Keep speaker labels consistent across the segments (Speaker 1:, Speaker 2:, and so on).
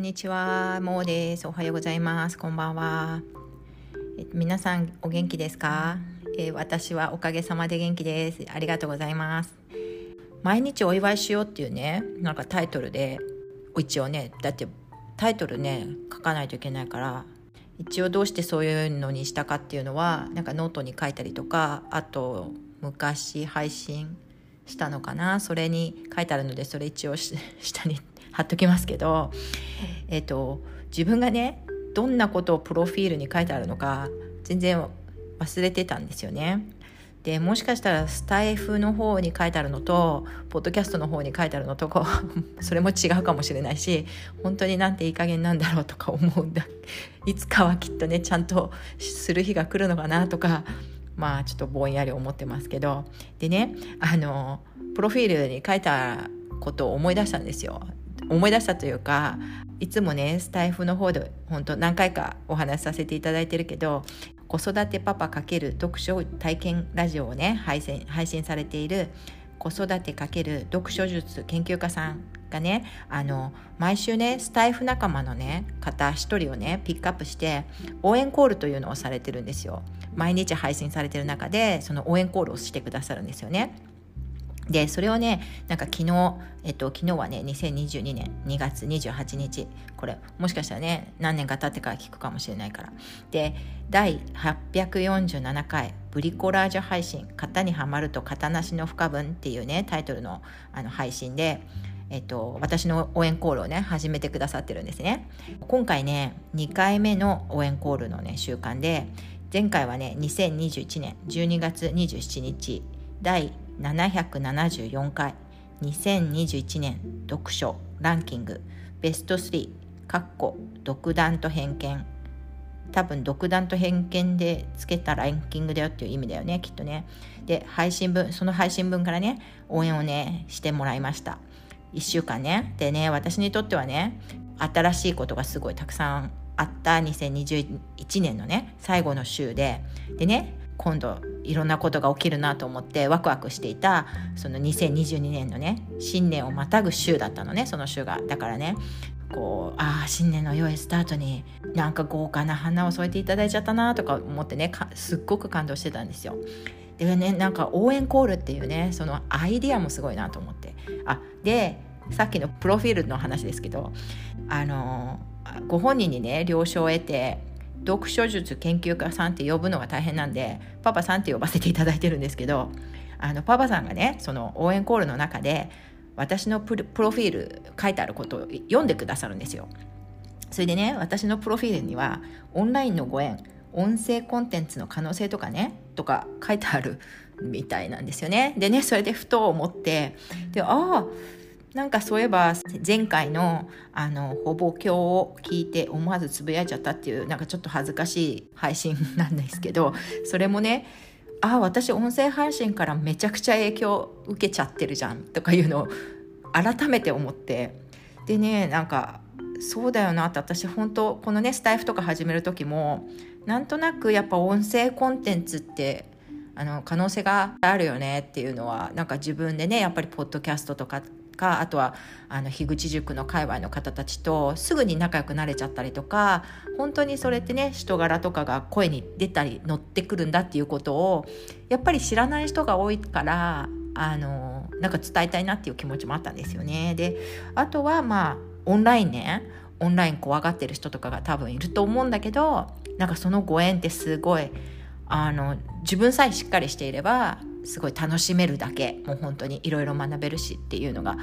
Speaker 1: んにちは、もうです。おはようございます。こんばんは。え皆さんお元気ですか、えー、私はおかげさまで元気です。ありがとうございます。毎日お祝いしようっていうね、なんかタイトルで、一応ね、だってタイトルね、書かないといけないから、一応どうしてそういうのにしたかっていうのは、なんかノートに書いたりとか、あと昔配信したのかな？それに書いてあるのでそれ一応 下に貼っときますけど、えっ、と、自分がねどんなことをプロフィールに書いてあるのか全然忘れてたんですよね。でもしかしたらスタイフの方に書いてあるのとポッドキャストの方に書いてあるのとこ それも違うかもしれないし本当になんていい加減なんだろうとか思うんだ。いつかはきっとねちゃんとする日が来るのかなとかまあちょっとぼんやり思ってますけど。でねあのプロフィールに書いたことを思い出したんですよ思い出したというかいつもねスタイフの方で本当何回かお話しさせていただいてるけど子育てパパ×読書体験ラジオをね配信配信されている子育て×読書術研究家さんがねあの毎週ねスタイフ仲間のね方一人をねピックアップして応援コールというのをされてるんですよ。毎日配信されてる中でその応援コールをしてくださるんですよね。でそれをねなんか昨日、えっと、昨日はね2022年2月28日これもしかしたらね何年か経ってから聞くかもしれないから。で第847回ブリコラージュ配信「型にはまると型なしの不可分」っていうねタイトルのあの配信でえっと、私の応援コールをね始めてくださってるんですね。今回ね2回目の応援コールのね習慣で前回はね2021年12月27日第774回。2021年読書ランキング。ベスト3かっこ独断と偏見。多分独断と偏見でつけたランキングだよっていう意味だよねきっとね。で配信分その配信分からね応援をねしてもらいました。1週間ね。でね私にとってはね新しいことがすごいたくさんあった。2021年のね最後の週で。でね今度いろんなことが起きるなと思ってワクワクしていたその2022年のね新年をまたぐ週だったのねその週がだからねこうああ新年の良いスタートになんか豪華な花を添えていただいちゃったなとか思ってねすっごく感動してたんですよ。でねなんか応援コールっていうねそのアイディアもすごいなと思ってあでさっきのプロフィールの話ですけどあのご本人にね了承を得て読書術研究家さんって呼ぶのが大変なんでパパさんって呼ばせていただいてるんですけどあのパパさんがねその応援コールの中で私のプロフィール書いてあることを読んでくださるんですよ。それでね私のプロフィールにはオンラインのご縁音声コンテンツの可能性とかねとか書いてあるみたいなんですよね。でねそれでふと思ってでああなんかそういえば前回のあのほぼ今日を聞いて思わずつぶやいちゃったっていうなんかちょっと恥ずかしい配信なんですけどそれもねああ私音声配信からめちゃくちゃ影響受けちゃってるじゃんとかいうのを改めて思ってでねなんかそうだよなって私本当このねスタイフとか始める時もなんとなくやっぱ音声コンテンツってあの可能性があるよねっていうのはなんか自分でねやっぱりポッドキャストとかかあとはあの樋口塾の界隈の方たちとすぐに仲良くなれちゃったりとか本当にそれってね人柄とかが声に出たり乗ってくるんだっていうことをやっぱり知らない人が多いからあのなんか伝えたいなっていう気持ちもあったんですよね。であとはまあオンラインねオンライン怖がってる人とかが多分いると思うんだけどなんかそのご縁ってすごいあの自分さえしっかりしていればすごい楽しめるだけもう本当にいろいろ学べるしっていうのが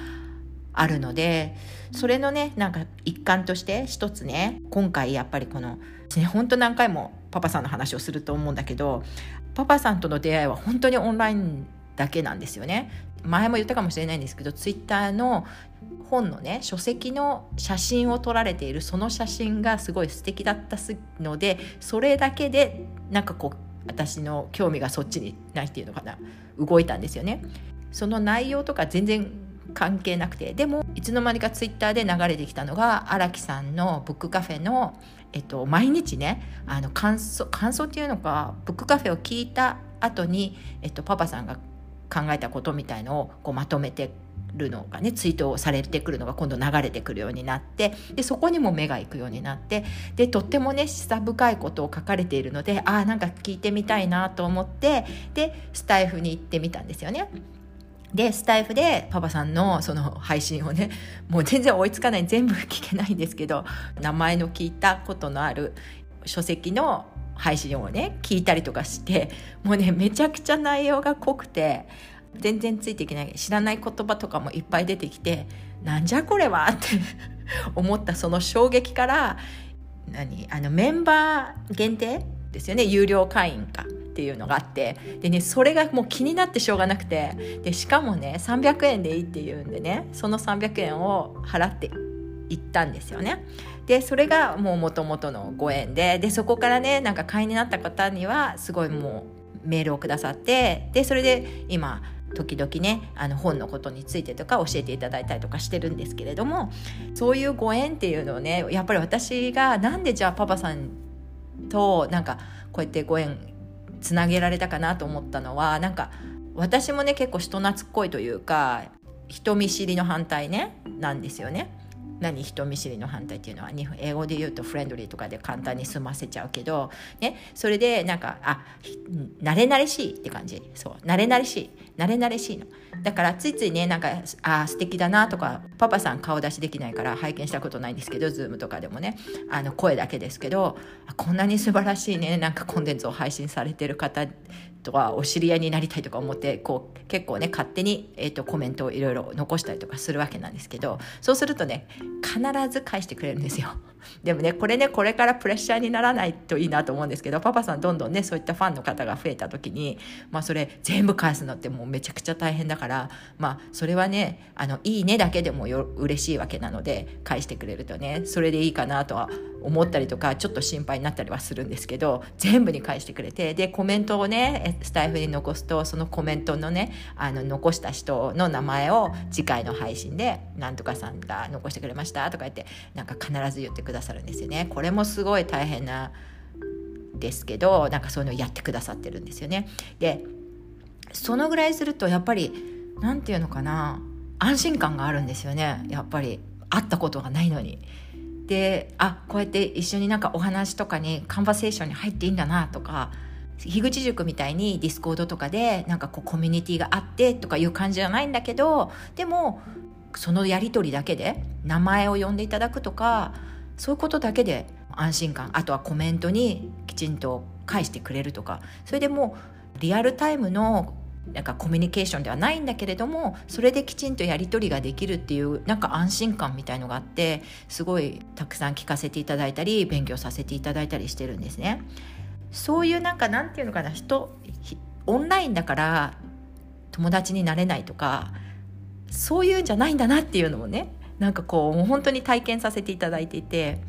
Speaker 1: あるのでそれのねなんか一環として一つね今回やっぱりこのね本当何回もパパさんの話をすると思うんだけどパパさんとの出会いは本当にオンラインだけなんですよね。前も言ったかもしれないんですけどツイッターの本のね書籍の写真を撮られているその写真がすごい素敵だったのでそれだけでなんかこう私の興味がそっちにないっていうのかな動いたんですよね。その内容とか全然関係なくてでもいつの間にかツイッターで流れてきたのが荒木さんのブックカフェの、えっと、毎日ねあの感想感想っていうのかブックカフェを聞いた後に、えっと、パパさんが考えたことみたいのをこうまとめてるのがねツイートをされてくるのが今度流れてくるようになってでそこにも目が行くようになってでとってもね示唆深いことを書かれているのでああんか聞いてみたいなと思ってでスタイフに行ってみたんですよね。でスタイフでパパさんのその配信をねもう全然追いつかない全部聞けないんですけど名前の聞いたことのある書籍の配信をね聞いたりとかしてもうねめちゃくちゃ内容が濃くて全然ついていけない知らない言葉とかもいっぱい出てきてなんじゃこれはって 思ったその衝撃から何あのメンバー限定ですよね。有料会員かっていうのがあって。でねそれがもう気になってしょうがなくて。でしかもね300円でいいっていうんでねその300円を払って行ったんですよね。でそれがもう元々のご縁で。でそこからねなんか会員になった方にはすごいもうメールをくださって。でそれで今時々ねあの本のことについてとか教えていただいたりとかしてるんですけれどもそういうご縁っていうのをねやっぱり私がなんでじゃあパパさんとなんかこうやってご縁つなげられたかなと思ったのはなんか私もね結構人懐っこいというか人見知りの反対ねなんですよね。何人見知りの反対っていうのは英語で言うとフレンドリーとかで簡単に済ませちゃうけど、ね、それでなんかあ慣れ慣れしいって感じ。そう慣れ慣れしい。慣れ慣れしいの。だからついついねなんかあ素敵だなとかパパさん顔出しできないから拝見したことないんですけどズームとかでもねあの声だけですけどこんなに素晴らしいねなんかコンテンツを配信されてる方とはお知り合いになりたいとか思ってこう結構ね勝手に、えーと、コメントをいろいろ残したりとかするわけなんですけどそうするとね必ず返してくれるんですよ。でもねこれねこれからプレッシャーにならないといいなと思うんですけどパパさんどんどんねそういったファンの方が増えた時にまあそれ全部返すのってもうめちゃくちゃ大変だからまあそれはねあのいいねだけでもよ嬉しいわけなので返してくれるとねそれでいいかなとは思ったりとかちょっと心配になったりはするんですけど全部に返してくれてでコメントをねスタイフに残すとそのコメントのねあの残した人の名前を次回の配信で「なんとかさんが残してくれました」とか言ってなんか必ず言ってくださるんですよね。これもすごい大変なですけどなんかそういうのをやってくださってるんですよね。でそのぐらいするとやっぱり何て言うのかな安心感があるんですよねやっぱり会ったことがないのに。であこうやって一緒になんかお話とかに conversation に入っていいんだなとか樋口塾みたいにディスコードとかでなんかこうコミュニティがあってとかいう感じじゃないんだけどでもそのやり取りだけで名前を呼んでいただくとかそういうことだけで安心感あとはコメントにきちんと返してくれるとかそれでもうリアルタイムのなんかコミュニケーションではないんだけれどもそれできちんとやり取りができるっていうなんか安心感みたいのがあってすごいたくさん聞かせていただいたり勉強させていただいたりしてるんですね。そういうなんかなんていうのかな人オンラインだから友達になれないとかそういうんじゃないんだなっていうのをねなんかこうもう本当に体験させていただいていて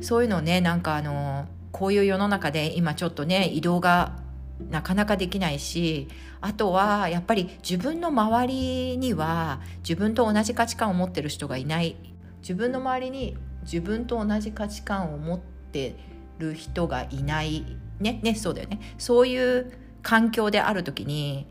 Speaker 1: そういうのをねなんかあのこういう世の中で今ちょっとね移動がなかなかできないしあとはやっぱり自分の周りには自分と同じ価値観を持ってる人がいない。自分の周りに自分と同じ価値観を持ってる人がいない。ねねそうだよね。そういう環境である時に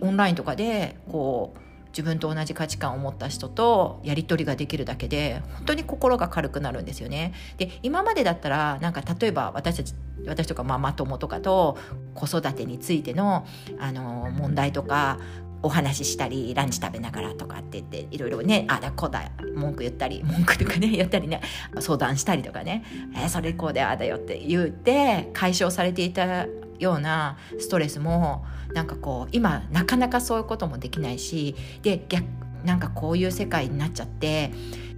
Speaker 1: オンラインとかでこう自分と同じ価値観を持った人とやり取りができるだけで本当に心が軽くなるんですよね。で今までだったらなんか例えば私たち私とかママ友とかと子育てについてのあの問題とかお話ししたりランチ食べながらとかって言っていろいろねあだこだ文句言ったり文句とかね やったりね相談したりとかねえー、それこうでああだよって言って解消されていたようなストレスもなんかこう今なかなかそういうこともできないしで逆なんかこういう世界になっちゃって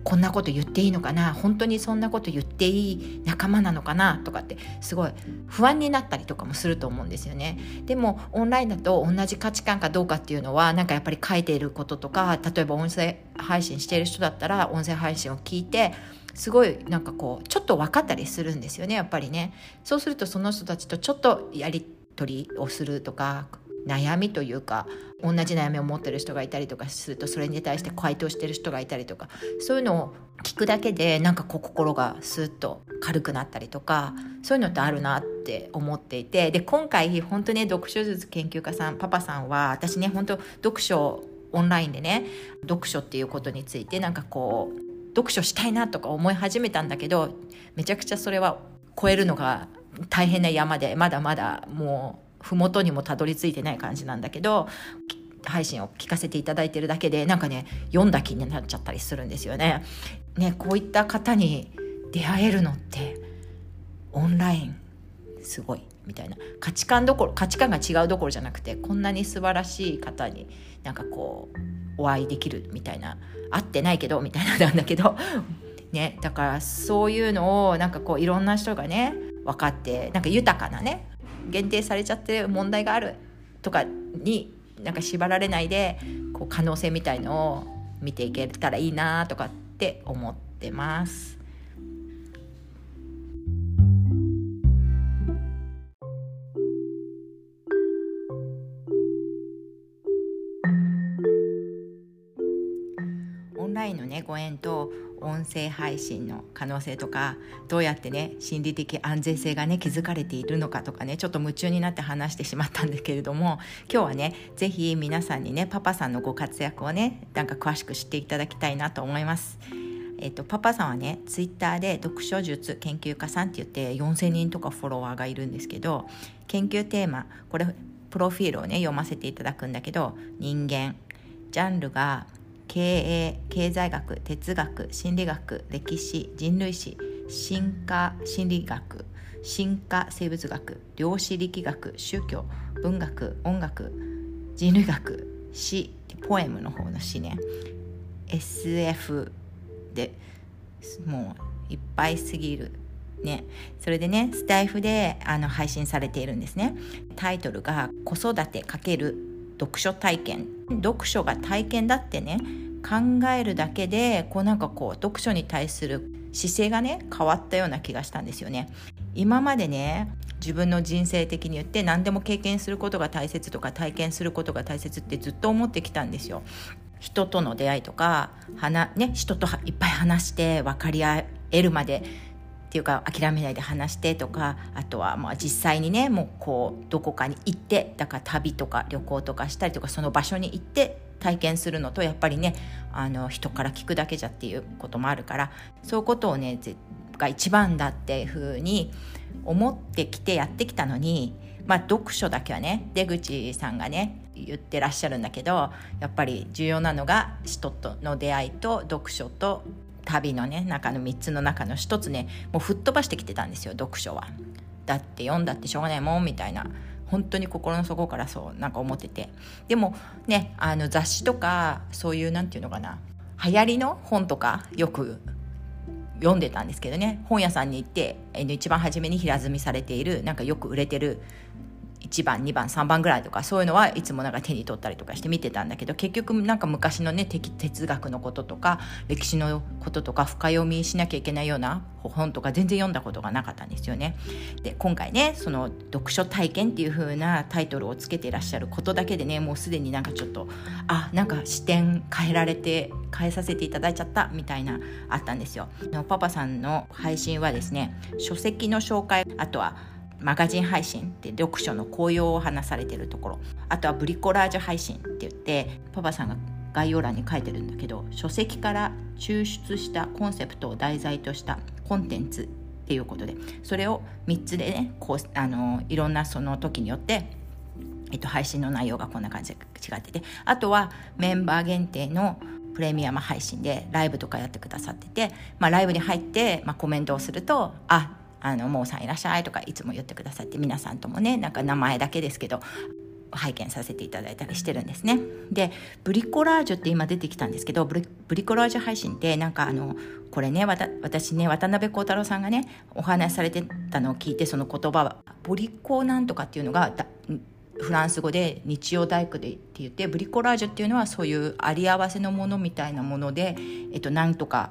Speaker 1: こんなこと言っていいのかな本当にそんなこと言っていい仲間なのかなとかってすごい不安になったりとかもすると思うんですよね。でもオンラインだと同じ価値観かどうかっていうのはなんかやっぱり書いていることとか例えば音声配信している人だったら音声配信を聞いてすごいなんかこうちょっと分かったりするんですよねやっぱりね。そうするとその人たちとちょっとやり取りをするとか悩みというか同じ悩みを持ってる人がいたりとかするとそれに対して回答してる人がいたりとかそういうのを聞くだけでなんかこう心がスッと軽くなったりとかそういうのってあるなって思っていて。で今回本当ね読書術研究家さんパパさんは私ね本当読書オンラインでね読書っていうことについてなんかこう読書したいなとか思い始めたんだけどめちゃくちゃそれは超えるのが大変な山でまだまだもう麓にもたどり着いてない感じなんだけど配信を聞かせていただいてるだけでなんかね読んだ気になっちゃったりするんですよね。ねこういった方に出会えるのってオンラインすごいみたいな。価値観どころ価値観が違うどころじゃなくてこんなに素晴らしい方になんかこうお会いできるみたいな。会ってないけどみたいななんだけど。ねだからそういうのをなんかこういろんな人がね分かってなんか豊かなね限定されちゃって問題がある。とかになんか縛られないでこう可能性みたいのを見ていけたらいいなとかって思ってます。ご縁と音声配信の可能性とかどうやってね心理的安全性がね築かれているのかとかねちょっと夢中になって話してしまったんですけれども 今日はね是非皆さんにねパパさんのご活躍をねなんか詳しく知っていただきたいなと思います。えっと、パパさんはねツイッターで読書術研究家さんって言って4,000人とかフォロワーがいるんですけど研究テーマこれプロフィールをね読ませていただくんだけど人間ジャンルが経営経済学哲学心理学歴史人類史進化心理学進化生物学量子力学宗教文学音楽人類学詩ポエムの方の詩ね。SF でもういっぱいすぎるね、それでねスタイフであの配信されているんですね。タイトルが「子育て×読書体験」読書が体験だってね考えるだけでこうなんかこう読書に対する姿勢がね変わったような気がしたんですよね。今までね自分の人生的に言って何でも経験することが大切とか体験することが大切ってずっと思ってきたんですよ。人との出会いとかね、人といっぱい話して分かり合えるまでていうか諦めないで話してとかあとはまあ実際にねもうこうどこかに行ってだから旅とか旅行とかしたりとかその場所に行って体験するのとやっぱりねあの人から聞くだけじゃっていうこともあるからそういうことをねが一番だっていうふうに思ってきてやってきたのにまあ読書だけはね出口さんがね言ってらっしゃるんだけどやっぱり重要なのが人との出会いと読書と旅のね中の3つの中の1つねもう吹っ飛ばしてきてたんですよ読書は。だって読んだってしょうがないもんみたいな。本当に心の底からそうなんか思ってて。でもねあの雑誌とかそういうなんていうのかな。流行りの本とかよく読んでたんですけどね。本屋さんに行って一番初めに平積みされているなんかよく売れてる1番2番3番ぐらいとかそういうのはいつもなんか手に取ったりとかして見てたんだけど結局なんか昔のね哲学のこととか歴史のこととか深読みしなきゃいけないような本とか全然読んだことがなかったんですよね。で今回ねその読書体験っていう風なタイトルをつけていらっしゃることだけでねもうすでになんかちょっとあなんか視点変えられて変えさせていただいちゃったみたいなあったんですよ。パパさんの配信はですね書籍の紹介あとはマガジン配信って読書の効用を話されてるところ。あとはブリコラージュ配信って言ってパパさんが概要欄に書いてるんだけど書籍から抽出したコンセプトを題材としたコンテンツっていうことでそれを3つでねこうあのいろんなその時によってえっと、配信の内容がこんな感じで違っててあとはメンバー限定のプレミアム配信でライブとかやってくださってて、まあ、ライブに入って、まあ、コメントをするとああの、もうさんいらっしゃいとかいつも言ってくださって、皆さんともね、なんか名前だけですけど、拝見させていただいたりしてるんですね。で、ブリコラージュって今出てきたんですけど、ブリブリコラージュ配信ってなんかあの、これね、私ね、渡辺幸太郎さんがね、お話しされてたのを聞いて、その言葉は、ブリコなんとかっていうのが、フランス語で日曜大工でって言ってブリコラージュっていうのはそういうあり合わせのものみたいなもので、えっと、なんとか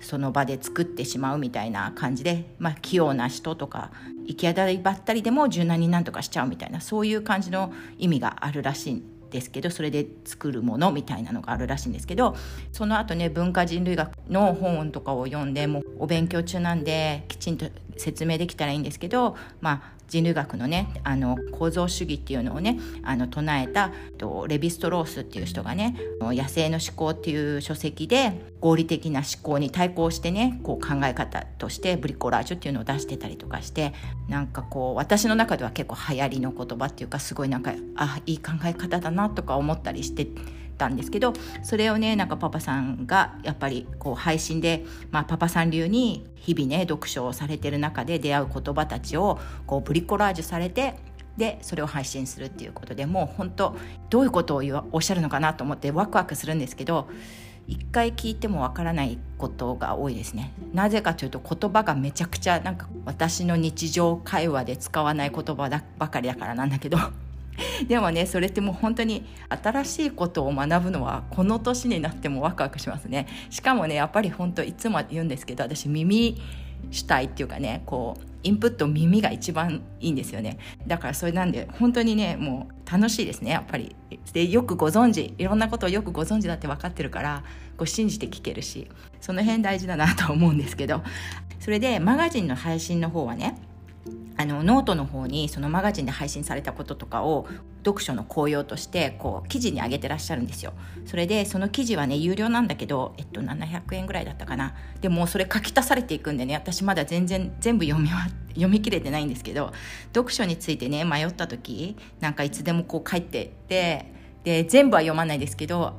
Speaker 1: その場で作ってしまうみたいな感じで、まあ、器用な人とか行き当たりばったりでも柔軟になんとかしちゃうみたいなそういう感じの意味があるらしいんですけどそれで作るものみたいなのがあるらしいんですけどその後ね文化人類学の本とかを読んでもうお勉強中なんできちんと説明できたらいいんですけどまあ人類学のねあの構造主義っていうのをねあの唱えたレヴィストロースっていう人がね「野生の思考」っていう書籍で合理的な思考に対抗してねこう考え方としてブリコラージュっていうのを出してたりとかしてなんかこう私の中では結構流行りの言葉っていうかすごいなんかあいい考え方だなとか思ったりしてたんですけどそれをねなんかパパさんがやっぱりこう配信で、まあ、パパさん流に日々ね読書をされてる中で出会う言葉たちをこうブリコラージュされてでそれを配信するっていうことでもう本当どういうことをおっしゃるのかなと思ってワクワクするんですけど一回聞いてもわからないことが多いですね。なぜかというと言葉がめちゃくちゃなんか私の日常会話で使わない言葉ばかりだからなんだけど。でもねそれってもう本当に新しいことを学ぶのはこの年になってもワクワクしますね。しかもねやっぱり本当いつも言うんですけど私耳主体っていうかねこうインプット耳が一番いいんですよね。だからそれなんで本当にねもう楽しいですねやっぱり。でよくご存知いろんなことをよくご存知だって分かってるからこう信じて聞けるしその辺大事だなと思うんですけど。それでマガジンの配信の方はねあのノートの方にそのマガジンで配信されたこととかを読書の効用としてこう記事に上げてらっしゃるんですよ。それでその記事はね有料なんだけど、えっと、700円ぐらいだったかな。でもそれ書き足されていくんでね私まだ全然全部読みは読み切れてないんですけど読書についてね迷った時なんかいつでもこう書いてってで全部は読まないですけど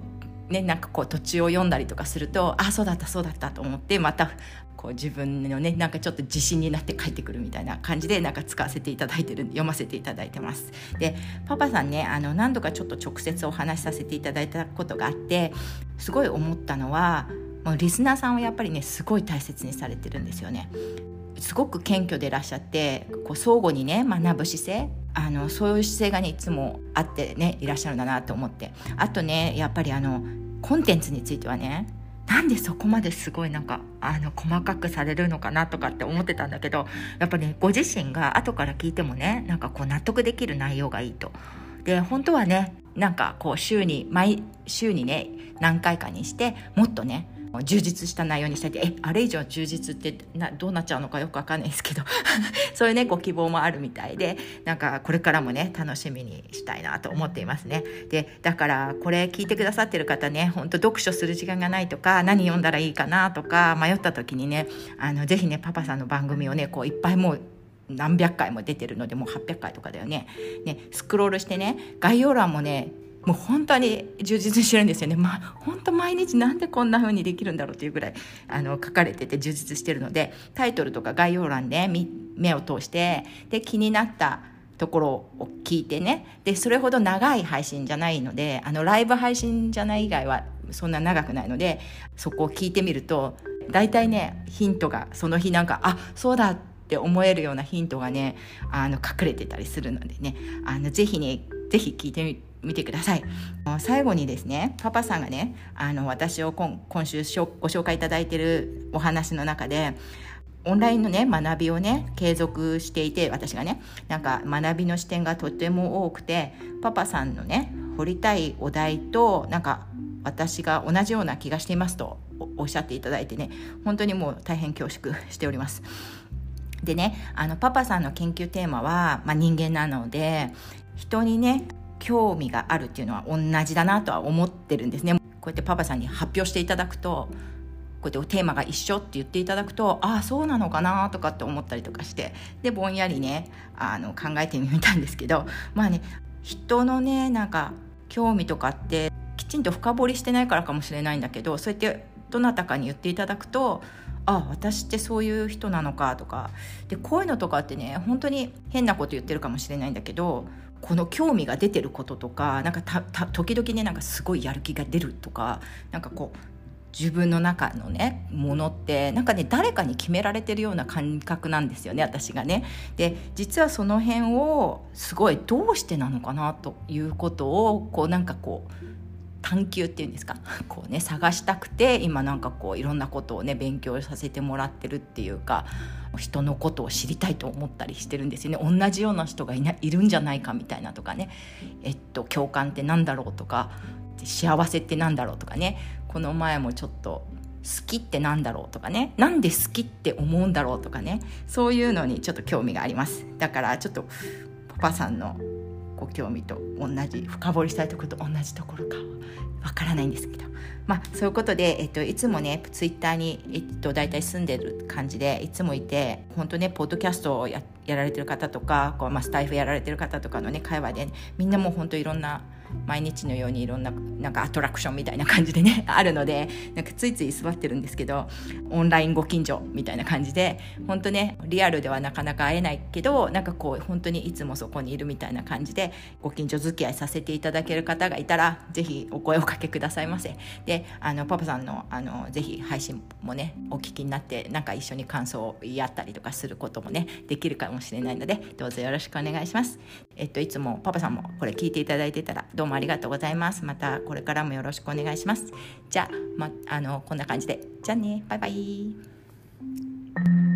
Speaker 1: ね、なんかこう途中を読んだりとかするとあそうだったそうだったと思ってまたこう自分のねなんかちょっと自信になって帰ってくるみたいな感じでなんか使わせていただいてる読ませていただいてます。でパパさんねあの何度かちょっと直接お話しさせていただいたことがあってすごい思ったのはもうリスナーさんはやっぱりねすごい大切にされてるんですよね。すごく謙虚でいらっしゃってこう相互にね学ぶ姿勢あのそういう姿勢がねいつもあってねいらっしゃるんだなと思ってあとねやっぱりあのコンテンツについてはねなんでそこまですごいなんかあの細かくされるのかなとかって思ってたんだけどやっぱりねご自身が後から聞いてもねなんかこう納得できる内容がいいと。で本当はねなんかこう週に毎週にね何回かにしてもっとね充実した内容にしたいってえあれ以上充実ってなどうなっちゃうのかよくわかんないですけど。そういうねご希望もあるみたいでなんかこれからもね楽しみにしたいなと思っていますね。でだからこれ聞いてくださってる方ねほんと読書する時間がないとか何読んだらいいかなとか迷った時にねあのぜひねパパさんの番組をねこういっぱいもう何百回も出てるのでもう800回とかだよね。ねスクロールしてね概要欄もねもう本当に充実してるんですよね。まあ、本当毎日なんでこんな風にできるんだろうっていうぐらいあの書かれてて充実してるのでタイトルとか概要欄で目を通してで気になったところを聞いてねでそれほど長い配信じゃないのであのライブ配信じゃない以外はそんな長くないのでそこを聞いてみると大体ねヒントがその日なんかあそうだって思えるようなヒントがねあの隠れてたりするのでねあのぜひねぜひ聞いてみて見てください最後にですねパパさんがねあの私を今今週ご紹介いただいてるお話の中でオンラインのね学びをね継続していて私がねなんか学びの視点がとても多くてパパさんのね掘りたいお題となんか私が同じような気がしていますとおっしゃっていただいてね本当にもう大変恐縮しております。でねあのパパさんの研究テーマは、まあ、人間なので人にね興味があるっていうのは同じだなとは思ってるんですね。こうやってパパさんに発表していただくとこうやってテーマが一緒って言っていただくとああそうなのかなとかって思ったりとかしてでぼんやりねあの考えてみたんですけどまあね人のねなんか興味とかってきちんと深掘りしてないからかもしれないんだけどそうやってどなたかに言っていただくとあ私ってそういう人なのかとかでこういうのとかってね本当に変なこと言ってるかもしれないんだけどこの興味が出てることとかなんか時々ねなんかすごいやる気が出るとかなんかこう自分の中のねものってなんかね誰かに決められてるような感覚なんですよね私がね。で実はその辺をすごいどうしてなのかなということをこうなんかこう探求っていうんですか？こうね探したくて今なんかこういろんなことをね勉強させてもらってるっていうか人のことを知りたいと思ったりしてるんですよね。同じような人がいないるんじゃないかみたいなとかね。えっと共感ってなんだろうとか幸せってなんだろうとかね。この前もちょっと好きってなんだろうとかね。なんで好きって思うんだろうとかね。そういうのにちょっと興味があります。だからちょっとパパさんのご興味と同じ深掘りしたいところと同じところかわからないんですけど。まあそういうことで、えっと、いつもねツイッターに、えっと、大体住んでる感じでいつもいて本当ねポッドキャストをややられてる方とかこう、まあ、スタイフやられてる方とかのね会話で、ね、みんなもう本当いろんな毎日のようにいろんななんかアトラクションみたいな感じでね あるのでなんかついつい座ってるんですけどオンラインご近所みたいな感じで本当ねリアルではなかなか会えないけどなんかこう本当にいつもそこにいるみたいな感じでご近所付き合いさせていただける方がいたらぜひお声をかけくださいませ。であのパパさんのあのぜひ配信もねお聞きになってなんか一緒に感想を言い合ったりとかすることもねできるかもしれないのでどうぞよろしくお願いします。えっといつもパパさんもこれ聞いていただいてたらどうもありがとうございます。またこれからもよろしくお願いします。じゃあ、ま、あのこんな感じで。じゃあね。バイバイ。